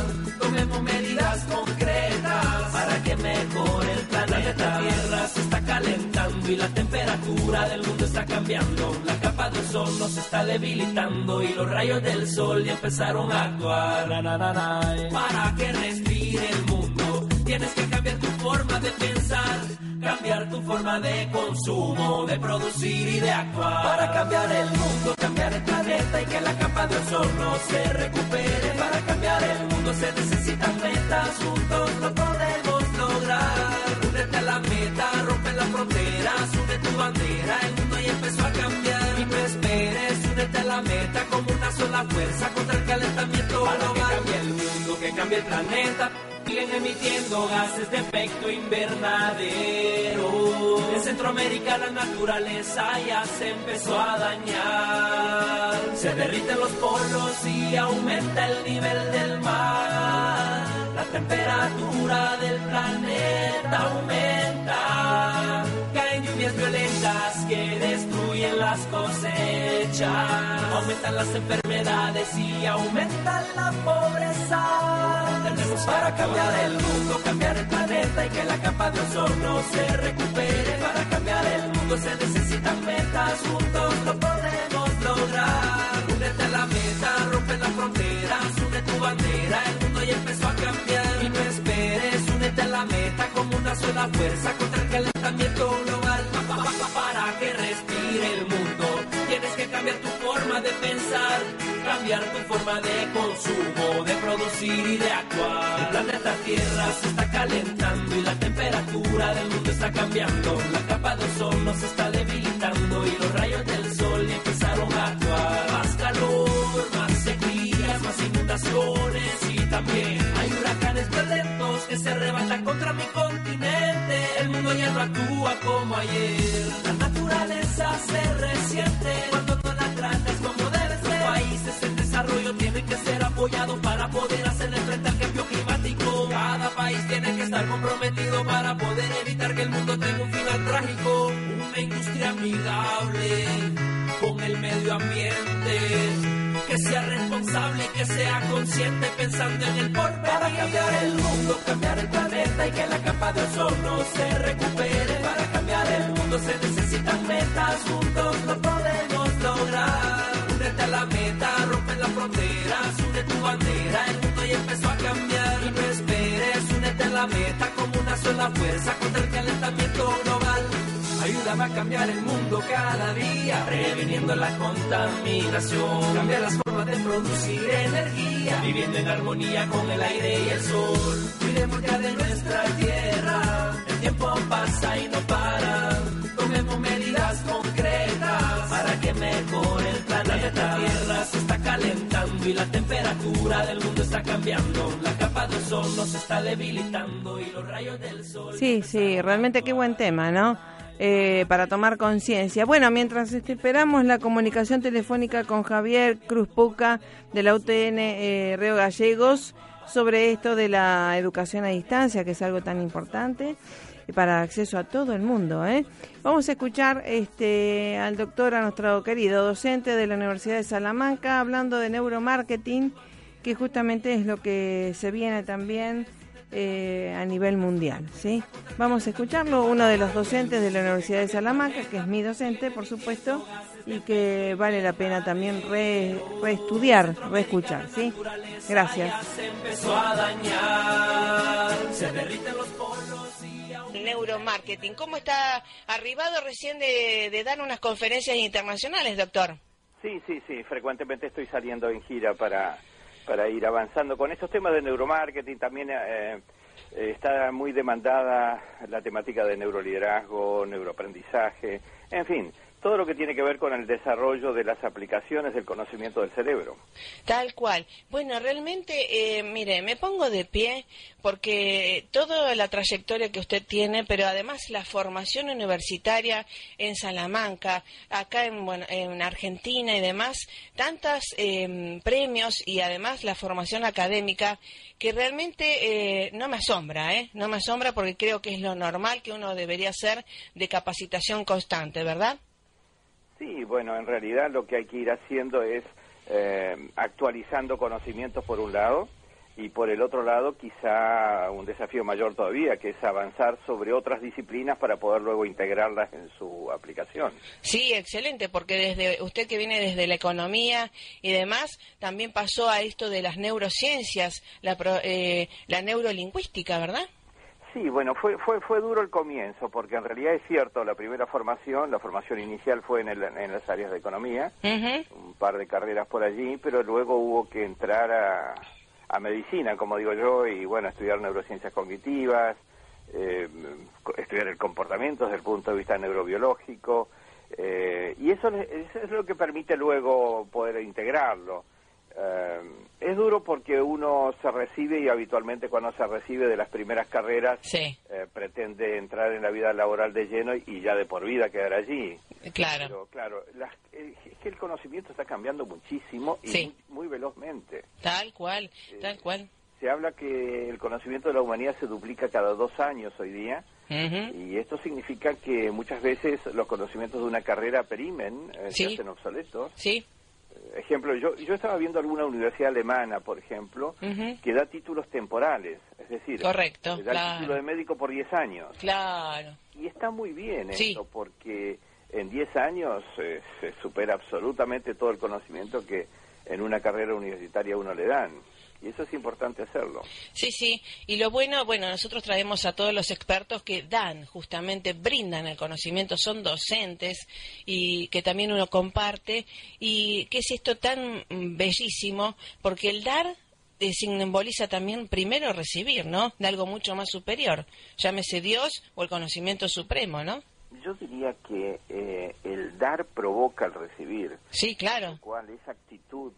Y la temperatura del mundo está cambiando. La capa de ozono se está debilitando y los rayos del sol ya empezaron a actuar. Para que respire el mundo, tienes que cambiar tu forma de pensar, cambiar tu forma de consumo, de producir y de actuar. Para cambiar el mundo, cambiar el planeta y que la capa de ozono se recupere. Para cambiar el mundo se necesitan metas, juntos lo podemos lograr. Únete a la meta, rompe las une tu bandera, el mundo ya empezó a cambiar. Y no esperes, únete a la meta como una sola fuerza contra el calentamiento global. Que cambie el mundo, que cambie el planeta siguen emitiendo gases de efecto invernadero. En Centroamérica la naturaleza ya se empezó a dañar. Se derriten los polos y aumenta el nivel del mar. La temperatura del planeta aumenta. Violentas que destruyen las cosechas. Aumentan las enfermedades y aumentan la pobreza. Tenemos para cambiar el mundo, cambiar el planeta y que la capa de ozono se recupere. Para cambiar el mundo se necesitan metas, juntos lo podemos lograr. Únete a la meta, rompe las fronteras, une tu bandera, el mundo ya empezó a cambiar. Y no esperes, únete a la meta como una sola fuerza contra el calentamiento global. Para que respire forma de pensar, cambiar tu forma de consumo, de producir y de actuar. El planeta Tierra se está calentando y la temperatura del mundo está cambiando. La capa de ozono se está debilitando y los rayos del sol empezaron a actuar. Más calor, más sequías, más inundaciones y también hay huracanes violentos que se arrebatan contra mi continente. Mundo ya no actúa como ayer. La naturaleza se resiente cuando no la tratas como debe ser. Países en desarrollo tienen que ser apoyados para poder hacer frente al cambio climático. Cada país tiene que estar comprometido para poder evitar que el mundo tenga un final trágico. Una industria amigable con el medio ambiente responsable que sea consciente pensando en el porvenir. Para cambiar el mundo, cambiar el planeta y que la capa de ozono se recupere. Para cambiar el mundo se necesitan metas, juntos lo podemos lograr. Únete a la meta, rompe las fronteras, une tu bandera, el mundo ya empezó a cambiar. Y no esperes, únete a la meta como una sola fuerza contra el calentamiento global. A cambiar el mundo cada día, previniendo la contaminación. Cambiar las formas de producir energía, viviendo en armonía con el aire y el sol. Cuidemos ya de nuestra tierra, el tiempo pasa y no para. Tomemos medidas concretas para que mejore el planeta. La tierra se está calentando y la temperatura del mundo está cambiando. La capa de ozono se está debilitando y los rayos del sol. Sí, sí, realmente qué buen tema, ¿no? Eh, para tomar conciencia. Bueno, mientras este, esperamos la comunicación telefónica con Javier Cruz Puca de la UTN eh, Río Gallegos sobre esto de la educación a distancia, que es algo tan importante para acceso a todo el mundo. ¿eh? Vamos a escuchar este, al doctor, a nuestro querido docente de la Universidad de Salamanca, hablando de neuromarketing, que justamente es lo que se viene también eh, a nivel mundial. ¿sí? Vamos a escucharlo, uno de los docentes de la Universidad de Salamanca, que es mi docente, por supuesto, y que vale la pena también re, reestudiar, reescuchar. ¿sí? Gracias. Neuromarketing, ¿cómo está arribado recién de, de dar unas conferencias internacionales, doctor? Sí, sí, sí, frecuentemente estoy saliendo en gira para para ir avanzando con estos temas de neuromarketing. También eh, eh, está muy demandada la temática de neuroliderazgo, neuroaprendizaje, en fin, todo lo que tiene que ver con el desarrollo de las aplicaciones del conocimiento del cerebro. Tal cual. Bueno, realmente, eh, mire, me pongo de pie porque toda la trayectoria que usted tiene, pero además la formación universitaria en Salamanca, acá en, bueno, en Argentina y demás, tantos eh, premios y además la formación académica que realmente eh, no me asombra, ¿eh? No me asombra porque creo que es lo normal que uno debería hacer de capacitación constante, ¿verdad? Sí, bueno, en realidad lo que hay que ir haciendo es eh, actualizando conocimientos por un lado y por el otro lado quizá un desafío mayor todavía, que es avanzar sobre otras disciplinas para poder luego integrarlas en su aplicación. Sí, excelente, porque desde usted que viene desde la economía y demás, también pasó a esto de las neurociencias, la, eh, la neurolingüística, ¿verdad? Sí, bueno, fue, fue, fue duro el comienzo, porque en realidad es cierto, la primera formación, la formación inicial fue en, el, en las áreas de economía, un par de carreras por allí, pero luego hubo que entrar a, a medicina, como digo yo, y bueno, estudiar neurociencias cognitivas, eh, estudiar el comportamiento desde el punto de vista neurobiológico, eh, y eso, eso es lo que permite luego poder integrarlo. Eh, es duro porque uno se recibe y habitualmente cuando se recibe de las primeras carreras sí. eh, pretende entrar en la vida laboral de lleno y ya de por vida quedar allí. Claro. Pero claro, las, eh, es que el conocimiento está cambiando muchísimo y Sí. muy, muy velozmente. Tal cual, tal cual. Se habla que el conocimiento de la humanidad se duplica cada dos años hoy día y esto significa que muchas veces los conocimientos de una carrera perimen, eh, Sí. se hacen obsoletos. Sí, Ejemplo, yo, yo estaba viendo alguna universidad alemana, por ejemplo, que da títulos temporales, es decir, Correcto, que da el claro. título de médico por 10 años. claro. Y está muy bien Sí. esto, porque en 10 años eh, se supera absolutamente todo el conocimiento que en una carrera universitaria uno le dan. Y eso es importante hacerlo. Sí, sí. Y lo bueno, bueno, nosotros traemos a todos los expertos que dan, justamente, brindan el conocimiento, son docentes y que también uno comparte. Y qué es esto tan bellísimo, porque el dar eh, simboliza también primero recibir, ¿no? De algo mucho más superior. Llámese Dios o el conocimiento supremo, ¿no? Yo diría que eh, el dar provoca el recibir. Sí, claro. Cual esa actitud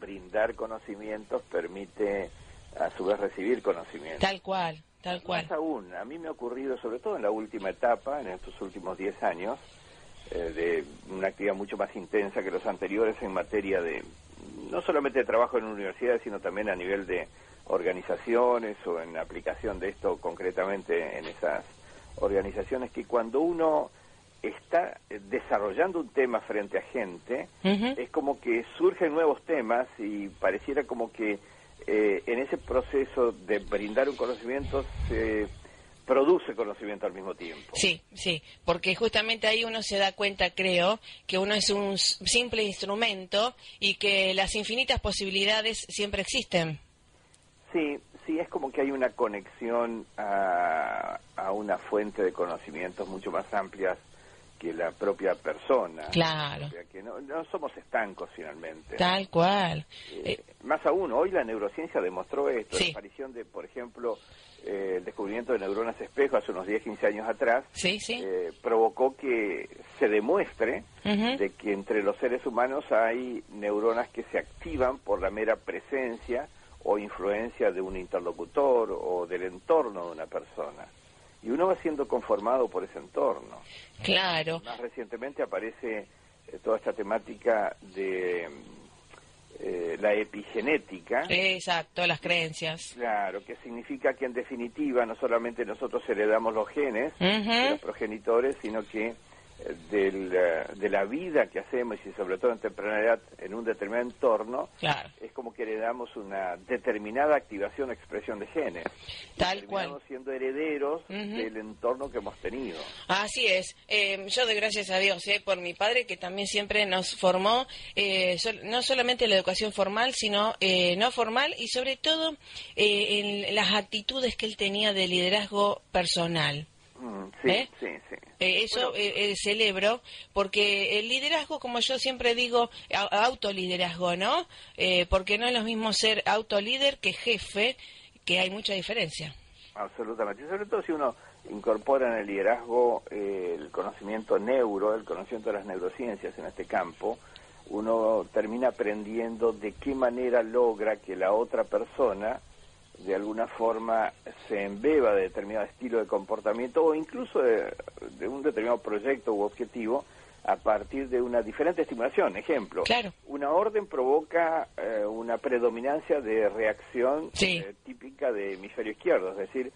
brindar conocimientos permite a su vez recibir conocimientos. Tal cual, tal cual. Más aún, a mí me ha ocurrido, sobre todo en la última etapa, en estos últimos 10 años, eh, de una actividad mucho más intensa que los anteriores en materia de, no solamente de trabajo en universidades, sino también a nivel de organizaciones o en aplicación de esto concretamente en esas organizaciones que cuando uno está desarrollando un tema frente a gente, es como que surgen nuevos temas y pareciera como que eh, en ese proceso de brindar un conocimiento se produce conocimiento al mismo tiempo. Sí, sí, porque justamente ahí uno se da cuenta, creo, que uno es un simple instrumento y que las infinitas posibilidades siempre existen. Sí, sí, es como que hay una conexión a, una fuente de conocimientos mucho más amplias que la propia persona. Claro. que no, somos estancos finalmente. Tal cual. Eh, eh, más aún, hoy la neurociencia demostró esto, la aparición de, por ejemplo, eh, el descubrimiento de neuronas espejo hace unos 10, 15 años atrás, sí, sí. provocó que se demuestre de que entre los seres humanos hay neuronas que se activan por la mera presencia o influencia de un interlocutor o del entorno de una persona. Y uno va siendo conformado por ese entorno. Claro. Más recientemente aparece eh, toda esta temática de eh, la epigenética. Exacto, las creencias. Claro, que significa que en definitiva no solamente nosotros heredamos los genes de los progenitores, sino que de la vida que hacemos y sobre todo en temprana edad en un determinado entorno, es como que heredamos una determinada activación expresión de genes. Tal cual. siendo herederos del entorno que hemos tenido. Así es. Eh, yo doy gracias a Dios eh, por mi padre que también siempre nos formó, eh, no solamente la educación formal, sino no formal y sobre todo en las actitudes que él tenía de liderazgo personal. Mm, sí, ¿Eh? sí, sí. Eh, eso eh, celebro, porque el liderazgo, como yo siempre digo, autoliderazgo, ¿no? porque no es lo mismo ser autolíder que jefe, que hay mucha diferencia. Absolutamente, sobre todo si uno incorpora en el liderazgo el conocimiento neuro, el conocimiento de las neurociencias en este campo, uno termina aprendiendo de qué manera logra que la otra persona de alguna forma se embeba de determinado estilo de comportamiento o incluso de, un determinado proyecto u objetivo a partir de una diferente estimulación. Ejemplo, una orden provoca eh, una predominancia de reacción eh, típica de hemisferio izquierdo, es decir,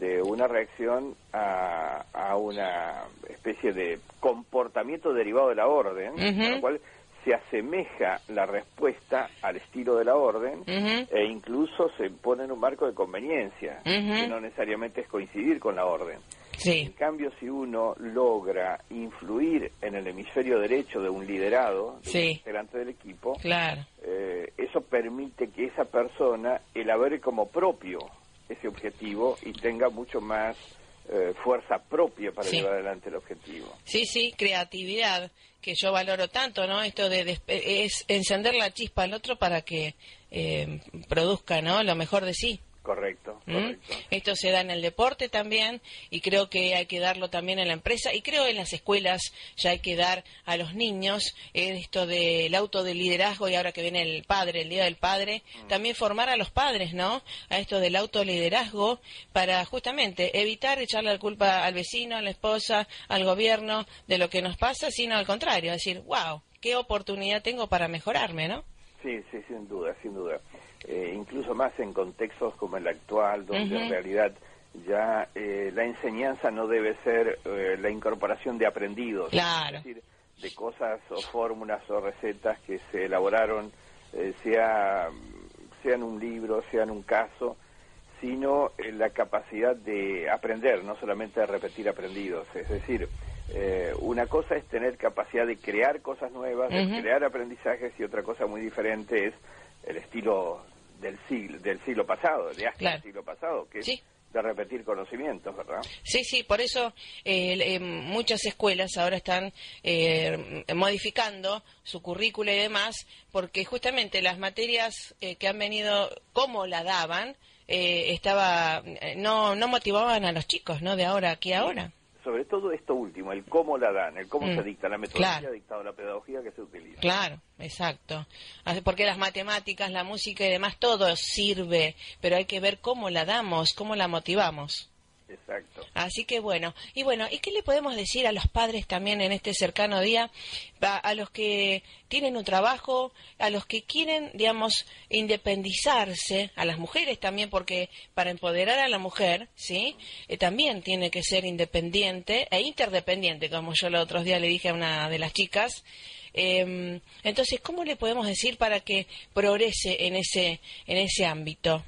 de una reacción a, a una especie de comportamiento derivado de la orden, con lo cual se asemeja la respuesta al estilo de la orden e incluso se pone en un marco de conveniencia, que no necesariamente es coincidir con la orden. En cambio, si uno logra influir en el hemisferio derecho de un liderado, delante del equipo, eh, eso permite que esa persona elabore como propio ese objetivo y tenga mucho más eh, fuerza propia para llevar adelante el objetivo. Sí, sí, creatividad, que yo valoro tanto, ¿no? Esto de, es encender la chispa al otro para que eh, produzca, ¿no? Lo mejor de sí. Correcto, ¿Mm? correcto. Esto se da en el deporte también y creo que hay que darlo también en la empresa y creo en las escuelas ya hay que dar a los niños esto del auto de liderazgo y ahora que viene el padre, el Día del Padre, mm. también formar a los padres, ¿no? A esto del autoliderazgo para justamente evitar echarle la culpa al vecino, a la esposa, al gobierno de lo que nos pasa, sino al contrario, decir, wow, qué oportunidad tengo para mejorarme, ¿no? Sí, sí, sin duda, sin duda. Eh, incluso más en contextos como el actual, donde en realidad ya eh, la enseñanza no debe ser eh, la incorporación de aprendidos, es decir, de cosas o fórmulas o recetas que se elaboraron, sea, sea en un libro, sea en un caso, sino la capacidad de aprender, no solamente de repetir aprendidos. Es decir, una cosa es tener capacidad de crear cosas nuevas, de crear aprendizajes, y otra cosa muy diferente es el estilo del siglo del siglo pasado, de hasta el siglo pasado, que sí. de repetir conocimientos, ¿verdad? Sí, sí, por eso eh, muchas escuelas ahora están eh, modificando su currícula y demás, porque justamente las materias eh, que han venido, como la daban, eh, estaba no no motivaban a los chicos, ¿no? De ahora aquí ahora sobre todo esto último, el cómo la dan, el cómo se mm, dicta, la metodología dictada, la pedagogía que se utiliza. Claro, exacto. Porque las matemáticas, la música y demás, todo sirve, pero hay que ver cómo la damos, cómo la motivamos. Exacto. Así que bueno, y bueno, ¿y qué le podemos decir a los padres también en este cercano día? A, los que tienen un trabajo, a los que quieren, digamos, independizarse, a las mujeres también, porque para empoderar a la mujer, ¿sí? Eh, también tiene que ser independiente e interdependiente, como yo los otros días le dije a una de las chicas. Em, entonces, ¿cómo le podemos decir para que progrese en ese, en ese ámbito?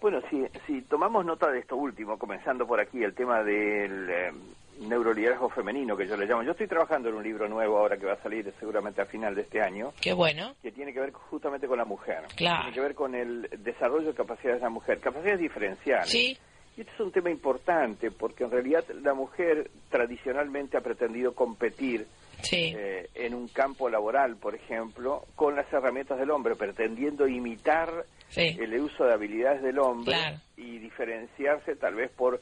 Bueno, si, si tomamos nota de esto último, comenzando por aquí, el tema del eh, neuroliderazgo femenino, que yo le llamo. Yo estoy trabajando en un libro nuevo ahora que va a salir seguramente a final de este año. Qué bueno. Que tiene que ver justamente con la mujer. Claro. Tiene que ver con el desarrollo de capacidades de la mujer, capacidades diferenciales. Sí. Y este es un tema importante porque en realidad la mujer tradicionalmente ha pretendido competir eh, en un campo laboral, por ejemplo, con las herramientas del hombre, pretendiendo imitar el uso de habilidades del hombre y diferenciarse tal vez por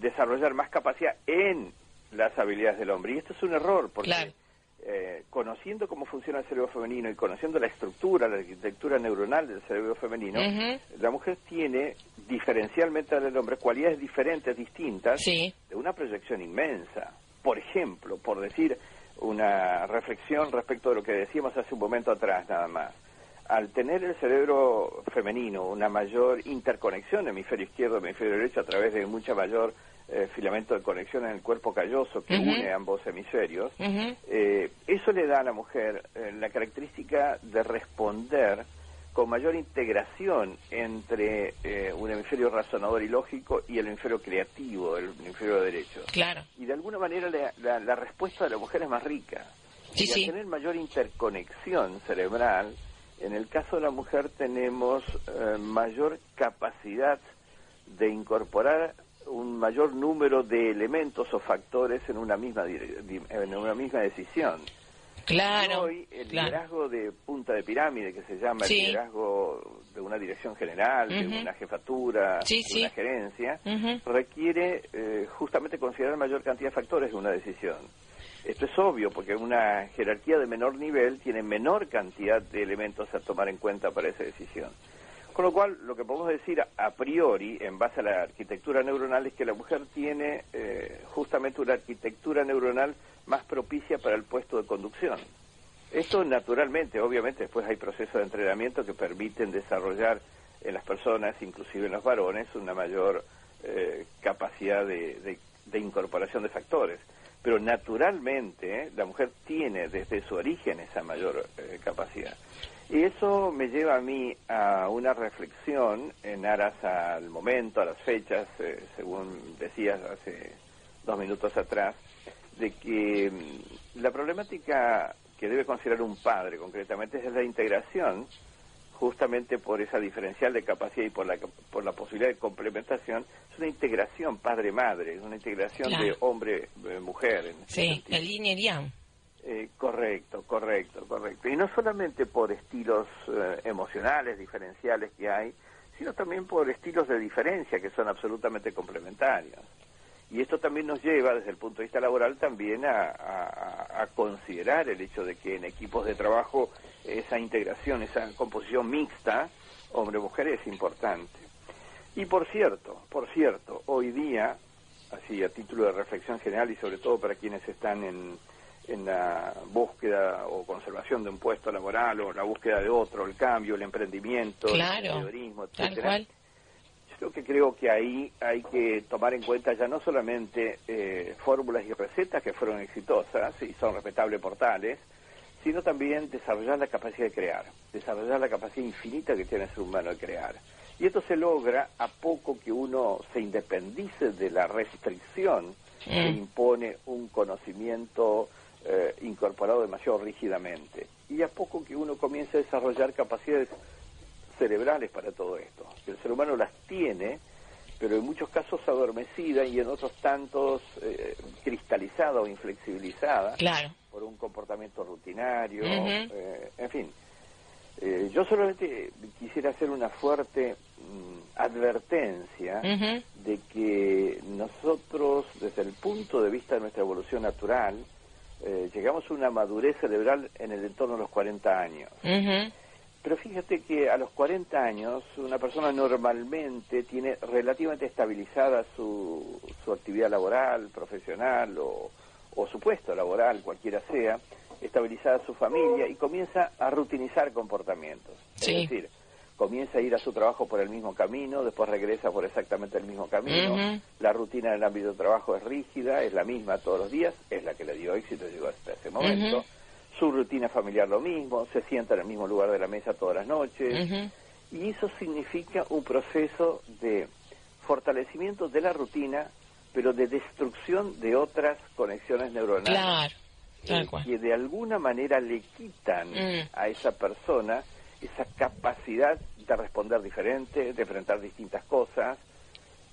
desarrollar más capacidad en las habilidades del hombre. Y esto es un error, porque eh, conociendo cómo funciona el cerebro femenino y conociendo la estructura, la arquitectura neuronal del cerebro femenino, la mujer tiene, diferencialmente del hombre, cualidades diferentes, distintas, de una proyección inmensa. Por ejemplo, por decir una reflexión respecto de lo que decíamos hace un momento atrás nada más al tener el cerebro femenino una mayor interconexión hemisferio izquierdo hemisferio derecho a través de mucha mayor eh, filamento de conexión en el cuerpo calloso que une ambos hemisferios, eh, eso le da a la mujer eh, la característica de responder con mayor integración entre un hemisferio razonador y lógico y el hemisferio creativo, el hemisferio derecho. Claro. Y de alguna manera la, la, respuesta de la mujer es más rica. Sí, y al tener mayor interconexión cerebral, en el caso de la mujer tenemos eh, mayor capacidad de incorporar un mayor número de elementos o factores en una misma en una misma decisión. Claro. Hoy el liderazgo de punta de pirámide, que se llama el liderazgo de una dirección general, de una jefatura, de una gerencia, requiere eh, justamente considerar mayor cantidad de factores de una decisión. Esto es obvio, porque una jerarquía de menor nivel tiene menor cantidad de elementos a tomar en cuenta para esa decisión. Con lo cual, lo que podemos decir a priori, en base a la arquitectura neuronal, es que la mujer tiene eh, justamente una arquitectura neuronal más propicia para el puesto de conducción. Esto naturalmente, obviamente, después hay procesos de entrenamiento que permiten desarrollar en las personas, inclusive en los varones, una mayor eh, capacidad de incorporación de factores pero naturalmente la mujer tiene desde su origen esa mayor eh, capacidad. Y eso me lleva a mí a una reflexión en aras al momento, a las fechas, eh, según decías hace dos minutos atrás, de que mm, la problemática que debe considerar un padre concretamente es la integración justamente por esa diferencial de capacidad y por la, por la posibilidad de complementación, es una integración padre-madre, es una integración de hombre-mujer. Sí, el yin eh, correcto, correcto, correcto. Y no solamente por estilos eh, emocionales, diferenciales que hay, sino también por estilos de diferencia que son absolutamente complementarios. Y esto también nos lleva, desde el punto de vista laboral, también a, a considerar el hecho de que en equipos de trabajo esa integración, esa composición mixta, hombre-mujer, es importante. Y por cierto, por cierto, hoy día, así a título de reflexión general y sobre todo para quienes están en, en la búsqueda o conservación de un puesto laboral o la búsqueda de otro, el cambio, el emprendimiento, el emprendedorismo, etcétera. Yo que creo que ahí hay que tomar en cuenta ya no solamente eh, fórmulas y recetas que fueron exitosas y son respetables portales, sino también desarrollar la capacidad de crear, desarrollar la capacidad infinita que tiene el ser humano de crear. Y esto se logra a poco que uno se independice de la restricción que impone un conocimiento eh, incorporado demasiado rígidamente. Y a poco que uno comience a desarrollar capacidades cerebrales para todo esto. El ser humano las tiene, pero en muchos casos adormecida y en otros tantos eh, cristalizada o inflexibilizada claro. por un comportamiento rutinario, eh, en fin. Eh, yo solamente quisiera hacer una fuerte mm, advertencia de que nosotros, desde el punto de vista de nuestra evolución natural, eh, llegamos a una madurez cerebral en el entorno de los 40 años. Pero fíjate que a los 40 años una persona normalmente tiene relativamente estabilizada su, su actividad laboral, profesional o, o su puesto laboral, cualquiera sea, estabilizada su familia y comienza a rutinizar comportamientos. Es decir, comienza a ir a su trabajo por el mismo camino, después regresa por exactamente el mismo camino. La rutina en el ámbito de trabajo es rígida, es la misma todos los días, es la que le dio éxito, llegó hasta ese momento. Su rutina familiar lo mismo, se sienta en el mismo lugar de la mesa todas las noches. Y eso significa un proceso de fortalecimiento de la rutina, pero de destrucción de otras conexiones neuronales. Eh, que de alguna manera le quitan mm. a esa persona esa capacidad de responder diferente, de enfrentar distintas cosas.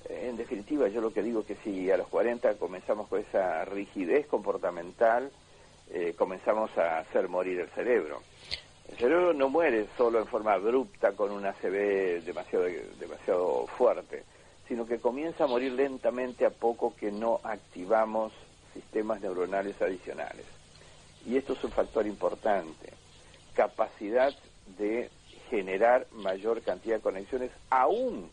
Eh, en definitiva, yo lo que digo es que si a los 40 comenzamos con esa rigidez comportamental, eh, comenzamos a hacer morir el cerebro. El cerebro no muere solo en forma abrupta con una ACV demasiado, demasiado fuerte, sino que comienza a morir lentamente a poco que no activamos sistemas neuronales adicionales. Y esto es un factor importante. Capacidad de generar mayor cantidad de conexiones, aún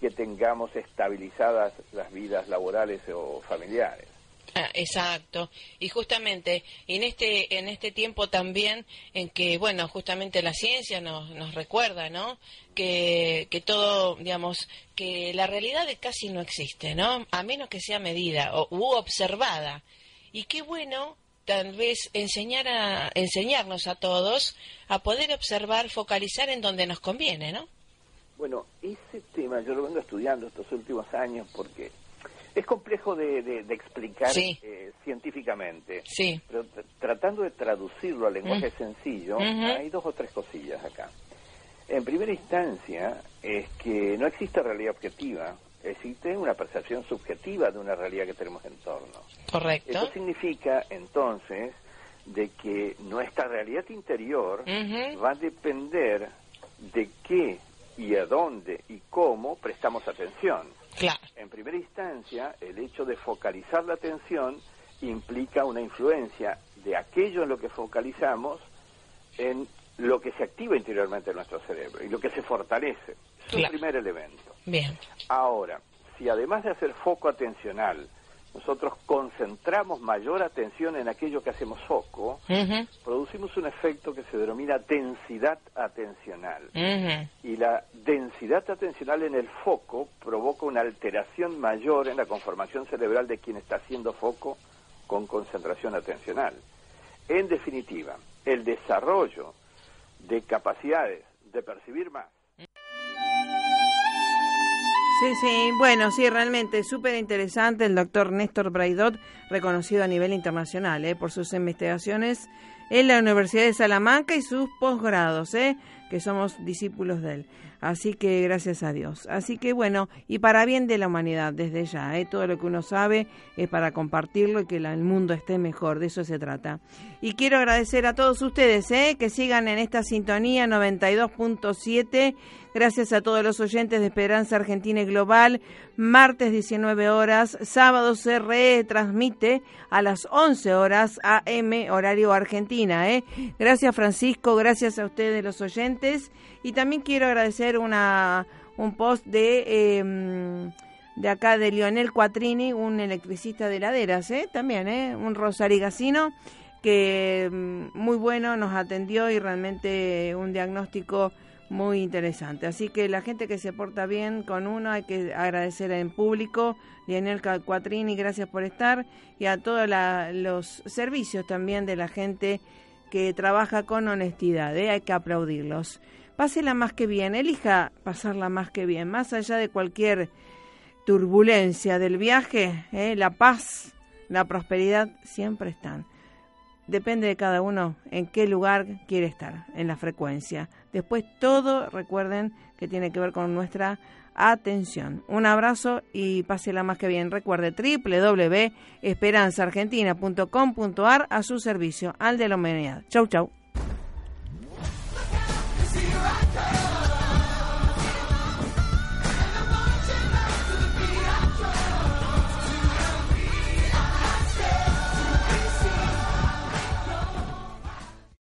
que tengamos estabilizadas las vidas laborales o familiares. Exacto. Y justamente en este en este tiempo también en que bueno, justamente la ciencia nos, nos recuerda, ¿no? Que, que todo, digamos, que la realidad casi no existe, ¿no? A menos que sea medida o u observada. Y qué bueno tal vez enseñar a, enseñarnos a todos a poder observar, focalizar en donde nos conviene, ¿no? Bueno, ese tema yo lo vengo estudiando estos últimos años porque es complejo de, explicar eh, científicamente. Sí. Pero tratando de traducirlo al lenguaje mm. sencillo, hay dos o tres cosillas acá. En primera instancia, es que no existe realidad objetiva existe una percepción subjetiva de una realidad que tenemos en torno. Correcto. Eso significa entonces de que nuestra realidad interior va a depender de qué y a dónde y cómo prestamos atención. Claro. En primera instancia, el hecho de focalizar la atención implica una influencia de aquello en lo que focalizamos en lo que se activa interiormente en nuestro cerebro y lo que se fortalece. Es un primer elemento. Bien. Ahora, si además de hacer foco atencional, nosotros concentramos mayor atención en aquello que hacemos foco, producimos un efecto que se denomina densidad atencional. Y la densidad atencional en el foco provoca una alteración mayor en la conformación cerebral de quien está haciendo foco con concentración atencional. En definitiva, el desarrollo de capacidades de percibir más Sí, sí, bueno, sí, realmente súper interesante el doctor Néstor Braidot, reconocido a nivel internacional eh, por sus investigaciones en la Universidad de Salamanca y sus posgrados, eh, que somos discípulos de él. Así que gracias a Dios. Así que bueno, y para bien de la humanidad desde ya, ¿eh? todo lo que uno sabe es para compartirlo y que el mundo esté mejor, de eso se trata. Y quiero agradecer a todos ustedes ¿eh? que sigan en esta sintonía 92.7. Gracias a todos los oyentes de Esperanza Argentina y Global. Martes 19 horas, sábado se retransmite a las 11 horas AM horario Argentina. ¿eh? Gracias Francisco, gracias a ustedes los oyentes. Y también quiero agradecer una, un post de, em, de acá de Lionel Quattrini, un electricista de laderas, ¿eh? también, ¿eh? un rosarigacino que em, muy bueno nos atendió y realmente un diagnóstico muy interesante. Así que la gente que se porta bien con uno hay que agradecer en público. Lionel Quattrini, gracias por estar. Y a todos los servicios también de la gente que trabaja con honestidad. ¿eh? Hay que aplaudirlos pásela más que bien, elija pasarla más que bien, más allá de cualquier turbulencia del viaje, ¿eh? la paz, la prosperidad siempre están. depende de cada uno en qué lugar quiere estar, en la frecuencia. Después todo, recuerden que tiene que ver con nuestra atención. Un abrazo y pásela más que bien. Recuerde www.esperanzaargentina.com.ar a su servicio, al de la humanidad. Chau, chau.